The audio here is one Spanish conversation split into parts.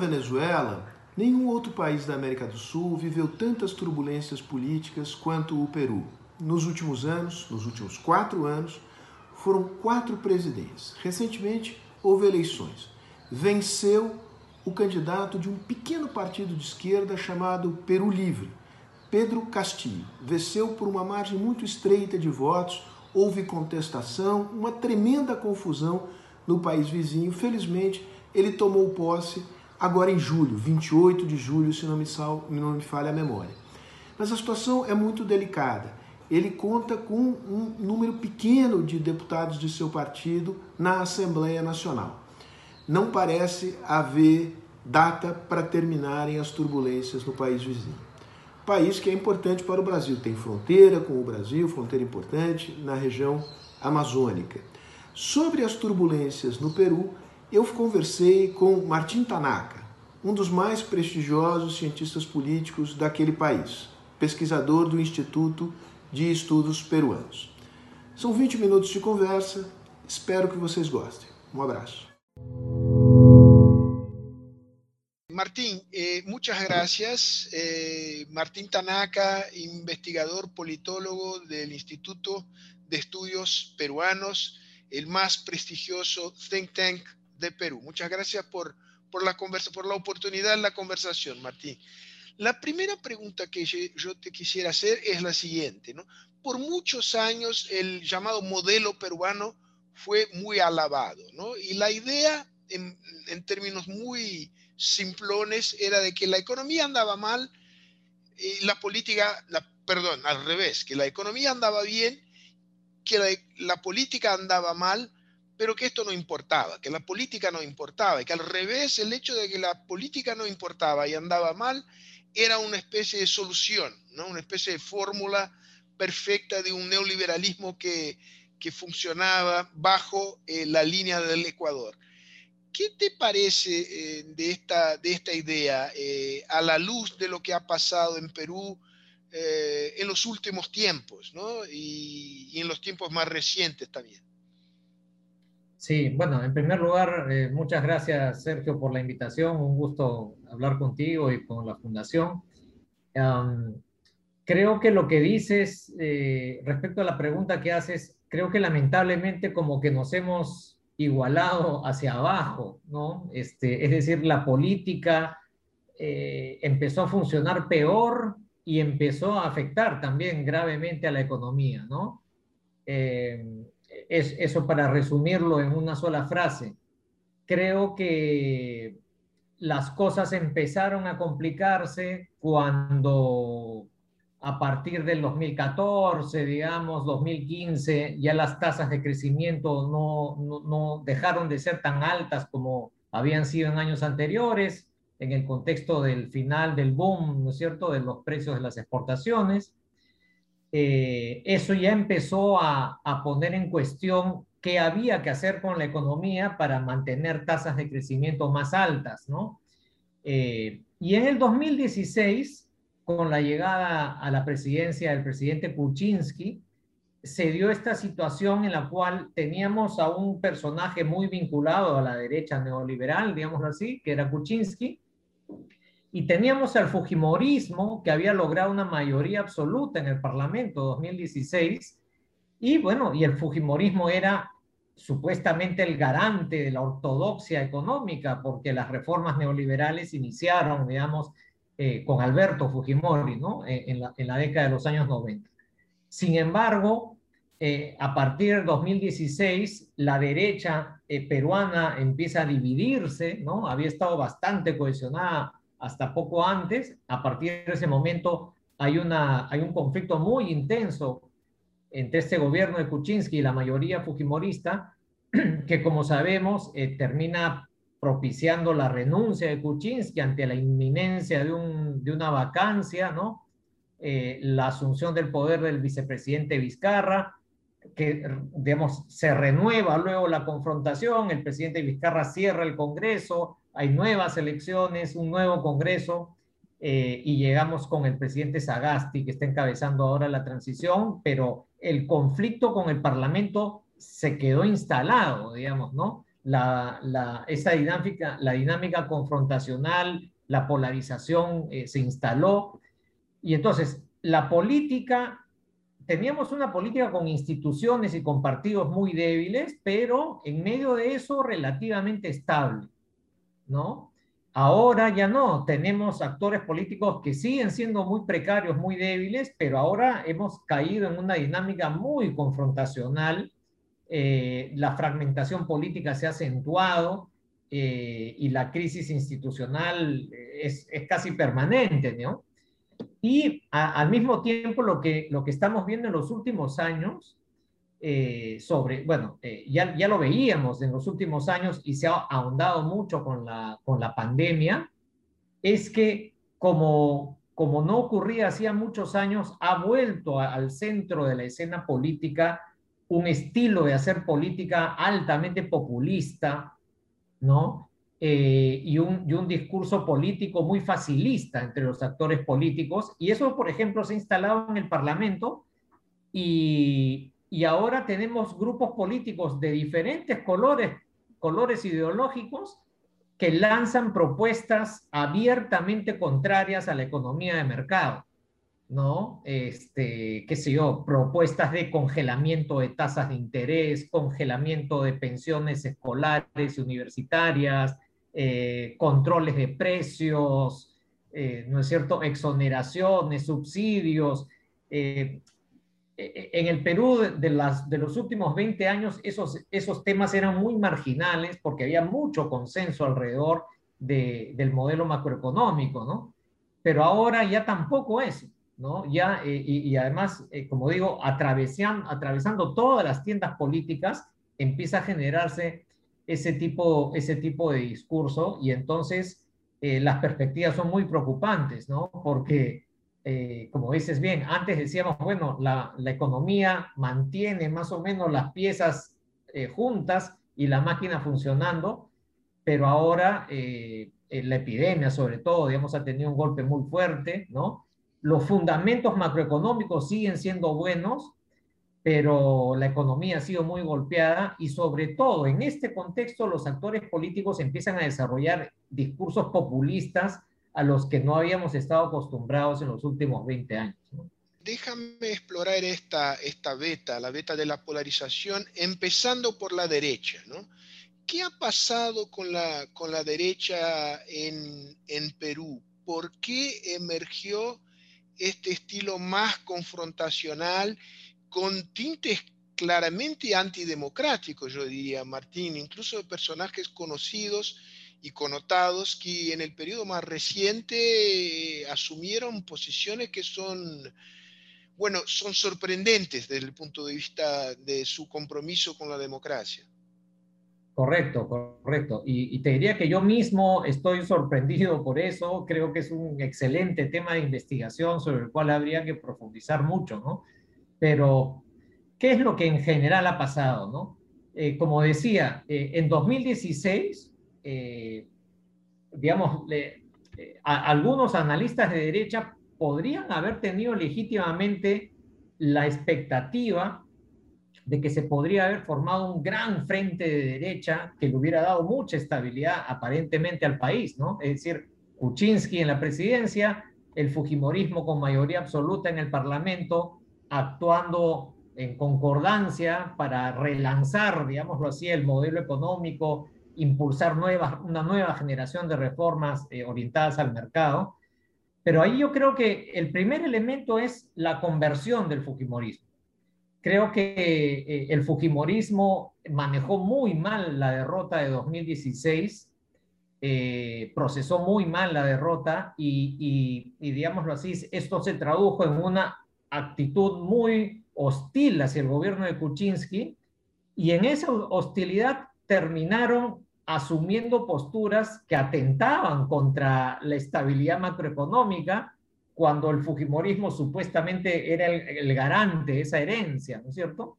Venezuela, nenhum outro país da América do Sul viveu tantas turbulências políticas quanto o Peru. Nos últimos anos, nos últimos quatro anos, foram quatro presidentes. Recentemente houve eleições. Venceu o candidato de um pequeno partido de esquerda chamado Peru Livre, Pedro Castillo. Venceu por uma margem muito estreita de votos, houve contestação, uma tremenda confusão no país vizinho. Felizmente, ele tomou posse agora em julho, 28 de julho, se não me, sal, não me falha a memória. Mas a situação é muito delicada. Ele conta com um número pequeno de deputados de seu partido na Assembleia Nacional. Não parece haver data para terminarem as turbulências no país vizinho. País que é importante para o Brasil, tem fronteira com o Brasil, fronteira importante na região amazônica. Sobre as turbulências no Peru, eu conversei com Martin Tanaka, um dos mais prestigiosos cientistas políticos daquele país, pesquisador do Instituto de Estudos Peruanos. São 20 minutos de conversa, espero que vocês gostem. Um abraço. Martín, eh, muchas gracias. Eh, Martín Tanaka, investigador politólogo del Instituto de Estudios Peruanos, el más prestigioso think tank de Perú. Muchas gracias por, por, la, conversa, por la oportunidad de la conversación, Martín. La primera pregunta que yo te quisiera hacer es la siguiente. ¿no? Por muchos años el llamado modelo peruano fue muy alabado, ¿no? y la idea, en, términos muy simplones era de que la economía andaba mal y la política, la, perdón, al revés, que la economía andaba bien, que la, política andaba mal, pero que esto no importaba, que la política no importaba, y que al revés el hecho de que la política no importaba y andaba mal era una especie de solución, ¿no? una especie de fórmula perfecta de un neoliberalismo que, que funcionaba bajo eh, la línea del Ecuador. ¿Qué te parece eh, de, esta, de esta idea eh, a la luz de lo que ha pasado en Perú eh, en los últimos tiempos ¿no? y, y, en los tiempos más recientes también? Sí, bueno, en primer lugar, eh, muchas gracias Sergio por la invitación, un gusto hablar contigo y con la Fundación. Um, creo que lo que dices eh, respecto a la pregunta que haces, creo que lamentablemente como que nos hemos igualado hacia abajo, ¿no? Este, es decir, la política eh, empezó a funcionar peor y empezó a afectar también gravemente a la economía, ¿no? Es, eso para resumirlo en una sola frase. Creo que las cosas empezaron a complicarse cuando a partir del 2014, digamos, 2015, ya las tasas de crecimiento no, no, no, dejaron de ser tan altas como habían sido en años anteriores, en el contexto del final del boom, ¿no es cierto?, de los precios de las exportaciones. Eh, eso ya empezó a, poner en cuestión qué había que hacer con la economía para mantener tasas de crecimiento más altas, ¿no? Eh, y en el 2016 con la llegada a la presidencia del presidente Kuczynski, se dio esta situación en la cual teníamos a un personaje muy vinculado a la derecha neoliberal, digámoslo así, que era Kuczynski, y teníamos al Fujimorismo, que había logrado una mayoría absoluta en el Parlamento 2016, y bueno, y el Fujimorismo era supuestamente el garante de la ortodoxia económica, porque las reformas neoliberales iniciaron, digamos, eh, con Alberto Fujimori, ¿no? Eh, en, la, en, la, década de los años 90. Sin embargo, eh, a partir del 2016, la derecha eh, peruana empieza a dividirse, ¿no? Había estado bastante cohesionada hasta poco antes. A partir de ese momento hay, una, hay un conflicto muy intenso entre este gobierno de Kuczynski y la mayoría fujimorista, que como sabemos eh, termina propiciando la renuncia de Kuczynski ante la inminencia de, un, de una vacancia, ¿no? Eh, la asunción del poder del vicepresidente Vizcarra, que, digamos, se renueva luego la confrontación, el presidente Vizcarra cierra el Congreso, hay nuevas elecciones, un nuevo Congreso, eh, y llegamos con el presidente Sagasti, que está encabezando ahora la transición, pero el conflicto con el Parlamento se quedó instalado, digamos, ¿no? la, esa dinámica, la dinámica confrontacional, la polarización eh, se instaló. Y entonces, la política, teníamos una política con instituciones y con partidos muy débiles, pero en medio de eso relativamente estable, ¿no? Ahora ya no, tenemos actores políticos que siguen siendo muy precarios, muy débiles, pero ahora hemos caído en una dinámica muy confrontacional eh, la fragmentación política se ha acentuado eh, y la crisis institucional es, casi permanente, ¿no? Y al mismo tiempo lo que, lo que estamos viendo en los últimos años eh, sobre, bueno, ya, ya lo veíamos en los últimos años y se ha ahondado mucho con la, con la pandemia, es que como, como no ocurría hacía muchos años, ha vuelto al centro de la escena política un estilo de hacer política altamente populista, ¿no? Eh, y, un, y, un, discurso político muy facilista entre los actores políticos. Y eso, por ejemplo, se ha instalado en el Parlamento y, y ahora tenemos grupos políticos de diferentes colores, colores ideológicos que lanzan propuestas abiertamente contrarias a la economía de mercado. ¿no? Este, qué sé yo, propuestas de congelamiento de tasas de interés, congelamiento de pensiones escolares y universitarias, eh, controles de precios, eh, ¿no es cierto? Exoneraciones, subsidios. Eh, en el Perú de, de los últimos 20 años esos, esos temas eran muy marginales porque había mucho consenso alrededor del modelo macroeconómico, ¿no? Pero ahora ya tampoco es. ¿no? Ya, y, además, como digo, atravesando todas las tiendas políticas, empieza a generarse ese tipo, ese tipo de discurso y entonces eh, las perspectivas son muy preocupantes, ¿no? Porque, como dices bien, antes decíamos, bueno, la, la, economía mantiene más o menos las piezas juntas y la máquina funcionando, pero ahora la epidemia, sobre todo, digamos, ha tenido un golpe muy fuerte, ¿no? los fundamentos macroeconómicos siguen siendo buenos, pero la economía ha sido muy golpeada y sobre todo en este contexto los actores políticos empiezan a desarrollar discursos populistas a los que no habíamos estado acostumbrados en los últimos 20 años. Déjame explorar esta, esta beta, la beta de la polarización, empezando por la derecha. ¿no? ¿Qué ha pasado con la, con la derecha en, en Perú? ¿Por qué emergió este estilo más confrontacional con tintes claramente antidemocráticos, yo diría, Martín, incluso de personajes conocidos y connotados que en el periodo más reciente eh, asumieron posiciones que son, bueno, son sorprendentes desde el punto de vista de su compromiso con la democracia. Correcto, correcto. Y, te diría que yo mismo estoy sorprendido por eso. Creo que es un excelente tema de investigación sobre el cual habría que profundizar mucho, ¿no? Pero, ¿qué es lo que en general ha pasado, no? Eh, como decía, eh, en 2016, eh, digamos, algunos analistas de derecha podrían haber tenido legítimamente la expectativa de que se podría haber formado un gran frente de derecha que le hubiera dado mucha estabilidad aparentemente al país, ¿no? Es decir, Kuczynski en la presidencia, el Fujimorismo con mayoría absoluta en el Parlamento, actuando en concordancia para relanzar, digámoslo así, el modelo económico, impulsar nuevas, una nueva generación de reformas eh, orientadas al mercado. Pero ahí yo creo que el primer elemento es la conversión del Fujimorismo creo que eh, el Fujimorismo manejó muy mal la derrota de 2016, eh, procesó muy mal la derrota y, y, digámoslo así, esto se tradujo en una actitud muy hostil hacia el gobierno de Kuczynski y en esa hostilidad terminaron asumiendo posturas que atentaban contra la estabilidad macroeconómica cuando el Fujimorismo supuestamente era el, garante de esa herencia, ¿no es cierto?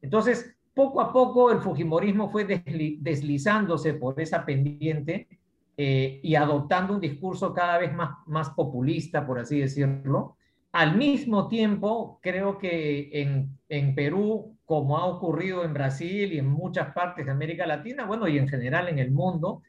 Entonces, poco a poco el Fujimorismo fue deslizándose por esa pendiente eh, y adoptando un discurso cada vez más, más populista, por así decirlo. Al mismo tiempo, creo que en, en Perú como ha ocurrido en Brasil y en muchas partes de América Latina, bueno, y en general en el mundo,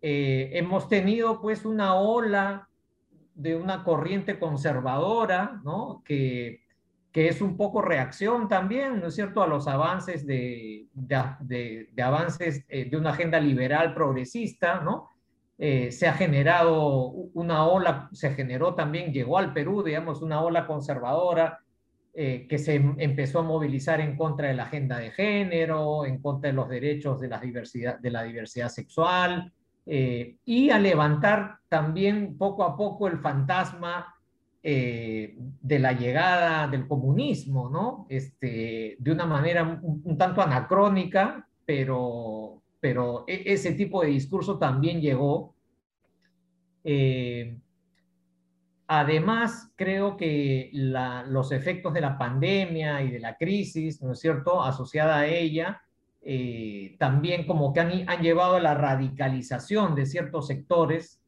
eh, hemos tenido pues una ola de una corriente conservadora, ¿no? Que, que es un poco reacción también, ¿no es cierto?, a los avances de, de, de, avances eh, de una agenda liberal progresista, ¿no? Eh, se ha generado una ola, se generó también, llegó al Perú, digamos, una ola conservadora eh, que se empezó a movilizar en contra de la agenda de género, en contra de los derechos de la diversidad, de la diversidad sexual, y a levantar también poco a poco el fantasma eh, de la llegada del comunismo, ¿no? Este, de una manera un, tanto anacrónica, pero, pero e, ese tipo de discurso también llegó. Eh, además, creo que los efectos de la pandemia y de la crisis, ¿no es cierto?, asociada a ella, eh, también como que han, han llevado a la radicalización de ciertos sectores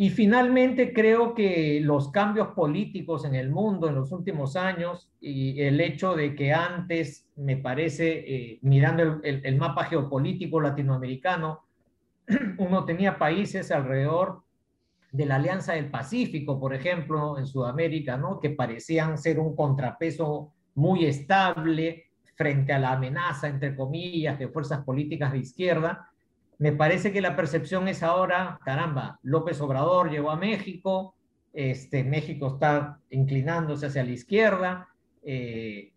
y finalmente creo que los cambios políticos en el mundo en los últimos años y el hecho de que antes, me parece, eh, mirando el, mapa geopolítico latinoamericano, uno tenía países alrededor de la Alianza del Pacífico, por ejemplo, en Sudamérica, ¿no? que parecían ser un contrapeso muy estable frente a la amenaza, entre comillas, de fuerzas políticas de izquierda me parece que la percepción es ahora, caramba, López Obrador llegó a México, este, México está inclinándose hacia la izquierda, eh,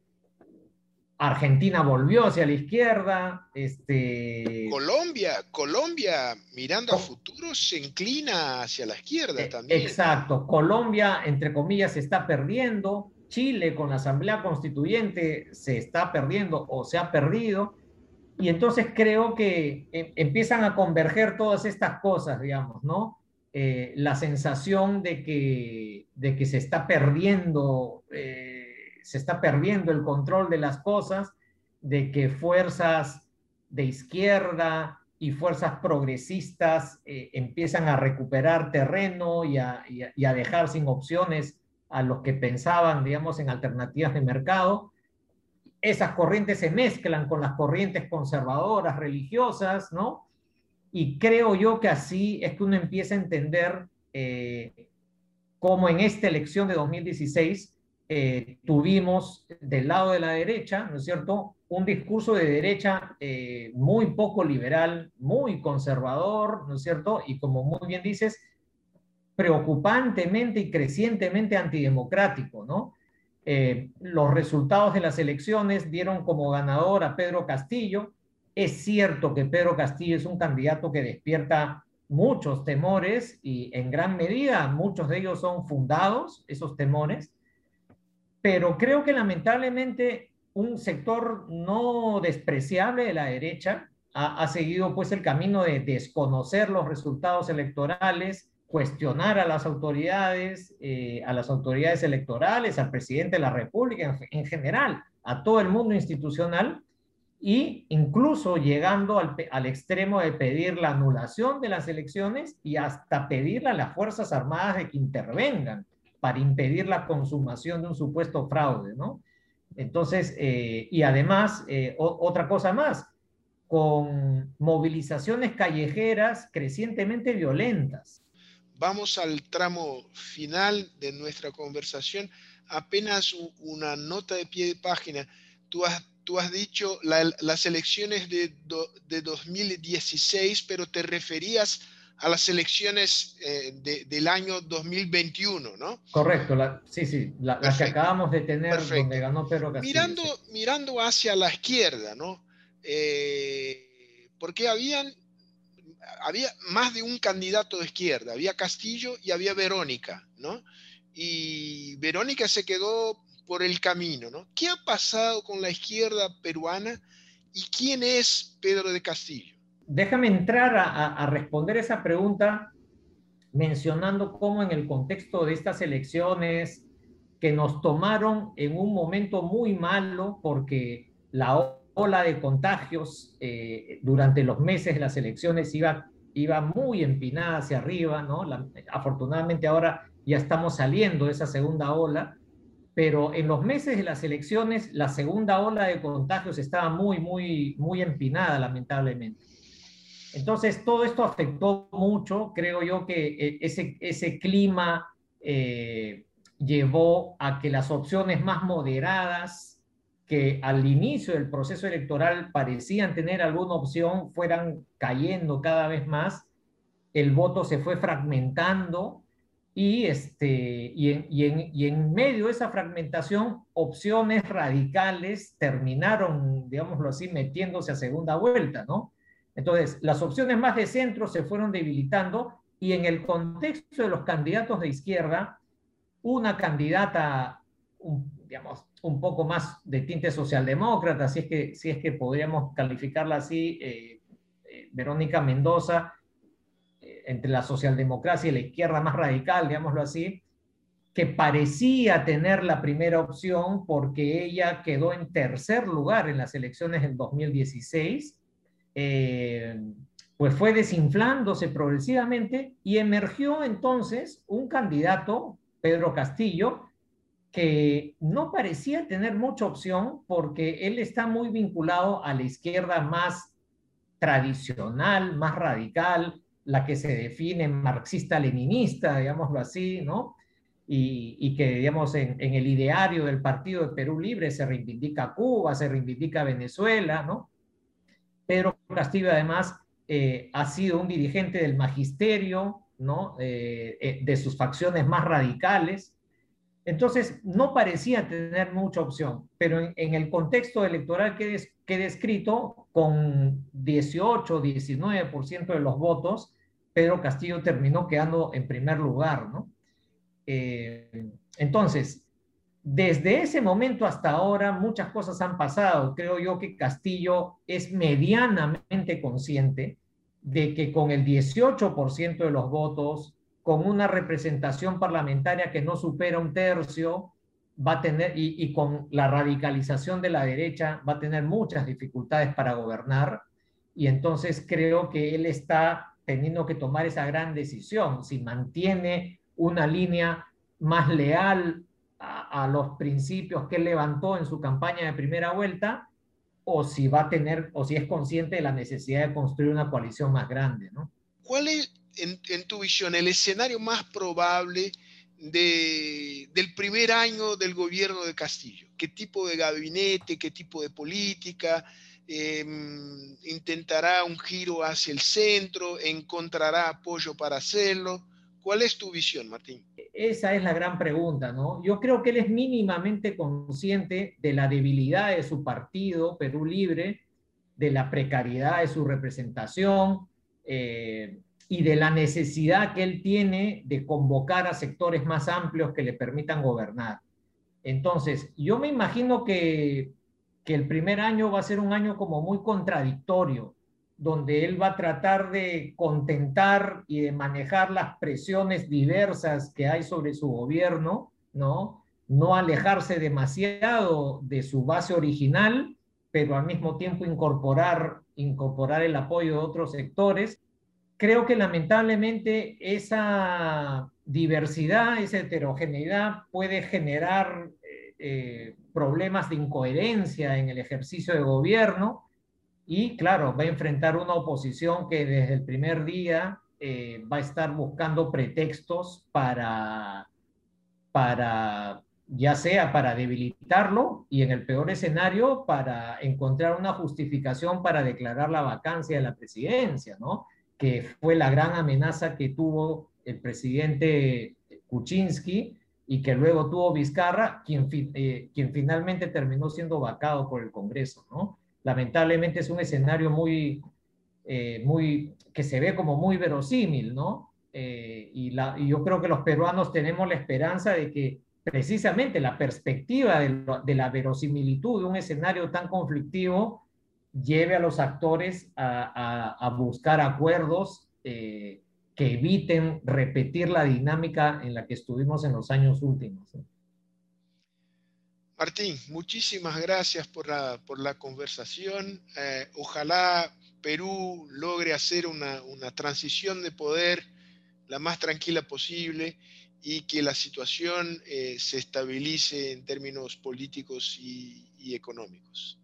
Argentina volvió hacia la izquierda, este... Colombia, Colombia, mirando a futuro, se inclina hacia la izquierda eh, también. Exacto, Colombia, entre comillas, se está perdiendo, Chile con la Asamblea Constituyente se está perdiendo o se ha perdido, y entonces creo que em, empiezan a converger todas estas cosas, digamos, ¿no? Eh, la sensación de que, de que se está perdiendo, eh, se está perdiendo el control de las cosas, de que fuerzas de izquierda y fuerzas progresistas eh, empiezan a recuperar terreno y a, y a dejar sin opciones a los que pensaban, digamos, en alternativas de mercado esas corrientes se mezclan con las corrientes conservadoras, religiosas, ¿no? Y creo yo que así es que uno empieza a entender eh, cómo en esta elección de 2016 eh, tuvimos del lado de la derecha, ¿no es cierto?, un discurso de derecha eh, muy poco liberal, muy conservador, ¿no es cierto? Y como muy bien dices, preocupantemente y crecientemente antidemocrático, ¿no? Eh, los resultados de las elecciones dieron como ganador a Pedro Castillo. Es cierto que Pedro Castillo es un candidato que despierta muchos temores y en gran medida muchos de ellos son fundados, esos temores, pero creo que lamentablemente un sector no despreciable de la derecha ha, ha seguido pues el camino de desconocer los resultados electorales, cuestionar a las autoridades, eh, a las autoridades electorales, al presidente de la República en, general, a todo el mundo institucional, e incluso llegando al, extremo de pedir la anulación de las elecciones y hasta pedirle a las Fuerzas Armadas de que intervengan para impedir la consumación de un supuesto fraude, ¿no? Entonces, eh, y además, eh, otra cosa más, con movilizaciones callejeras crecientemente violentas vamos al tramo final de nuestra conversación. Apenas una nota de pie de página. Tú has, tú has dicho las elecciones de, de, 2016, pero te referías a las elecciones eh, del año 2021, ¿no? Correcto, sí, sí, las que acabamos de tener donde ganó Pedro Castillo. Mirando, mirando hacia la izquierda, ¿no? Eh, porque habían había más de un candidato de izquierda, había Castillo y había Verónica, ¿no? Y Verónica se quedó por el camino, ¿no? ¿Qué ha pasado con la izquierda peruana y quién es Pedro de Castillo? Déjame entrar a, responder esa pregunta mencionando cómo en el contexto de estas elecciones que nos tomaron en un momento muy malo porque la ola de contagios eh, durante los meses de las elecciones iba, iba muy empinada hacia arriba, ¿no? afortunadamente ahora ya estamos saliendo de esa segunda ola. pero en los meses de las elecciones la segunda ola de contagios estaba muy, muy, muy empinada, lamentablemente. Entonces, todo esto afectó mucho, creo yo que eh, ese, ese clima eh, llevó a que las opciones más moderadas, que al inicio del proceso electoral parecían tener alguna opción, fueran cayendo cada vez más. El voto se fue fragmentando y, este, y, en, y, en, y en medio de esa fragmentación, opciones radicales terminaron, digámoslo así, metiéndose a segunda vuelta, ¿no? Entonces, las opciones más de centro se fueron debilitando y en el contexto de los candidatos de izquierda, una candidata, digamos, un poco más de tinte socialdemócrata, si es que, si es que podríamos calificarla así, eh, eh, Verónica Mendoza, eh, entre la socialdemocracia y la izquierda más radical, digámoslo así, que parecía tener la primera opción porque ella quedó en tercer lugar en las elecciones en 2016 eh, pues fue desinflándose progresivamente y emergió entonces un candidato, Pedro Castillo, que no parecía tener mucha opción porque él está muy vinculado a la izquierda más tradicional, más radical, la que se define marxista-leninista, digámoslo así, ¿no? Y, que, digamos, en, el ideario del Partido de Perú Libre se reivindica Cuba, se reivindica Venezuela, ¿no? Pedro Castillo además eh, ha sido un dirigente del magisterio, ¿no? Eh, eh, de sus facciones más radicales. Entonces, no parecía tener mucha opción, pero en, el contexto electoral que, he descrito, con 18, 19% de los votos, Pedro Castillo terminó quedando en primer lugar, ¿no? entonces, desde ese momento hasta ahora muchas cosas han pasado. Creo yo que Castillo es medianamente consciente de que con el 18% de los votos, con una representación parlamentaria que no supera un tercio, va a tener, y, con la radicalización de la derecha, va a tener muchas dificultades para gobernar. Y entonces creo que él está teniendo que tomar esa gran decisión, si mantiene una línea más leal a, los principios que levantó en su campaña de primera vuelta o si va a tener o si es consciente de la necesidad de construir una coalición más grande, ¿no? ¿Cuál es, en, tu visión, el escenario más probable de, del primer año del gobierno de Castillo? ¿Qué tipo de gabinete, qué tipo de política? Em, ¿Intentará un giro hacia el centro? ¿Encontrará apoyo para hacerlo? ¿Cuál es tu visión, Martín? Esa es la gran pregunta, ¿no? Yo creo que él es mínimamente consciente de la debilidad de su partido, Perú Libre, de la precariedad de su representación eh, y de la necesidad que él tiene de convocar a sectores más amplios que le permitan gobernar. Entonces, yo me imagino que, que el primer año va a ser un año como muy contradictorio donde él va a tratar de contentar y de manejar las presiones diversas que hay sobre su gobierno, ¿no? No alejarse demasiado de su base original, pero al mismo tiempo incorporar, incorporar el apoyo de otros sectores. Creo que lamentablemente esa diversidad, esa heterogeneidad puede generar eh, eh, problemas de incoherencia en el ejercicio de gobierno y claro, va a enfrentar una oposición que desde el primer día eh, va a estar buscando pretextos para, para, ya sea para debilitarlo y en el peor escenario, para encontrar una justificación para declarar la vacancia de la presidencia, ¿no? Que fue la gran amenaza que tuvo el presidente Kuczynski y que luego tuvo Vizcarra, quien, eh, quien finalmente terminó siendo vacado por el Congreso, ¿no? lamentablemente es un escenario muy, eh, muy, que se ve como muy verosímil, ¿no? Eh, y, la, yo creo que los peruanos tenemos la esperanza de que precisamente la perspectiva de, la verosimilitud de un escenario tan conflictivo lleve a los actores a, buscar acuerdos eh, que eviten repetir la dinámica en la que estuvimos en los años últimos. Martín, muchísimas gracias por la, por la conversación. Eh, ojalá Perú logre hacer una, una, transición de poder la más tranquila posible y que la situación se estabilice en términos políticos y económicos.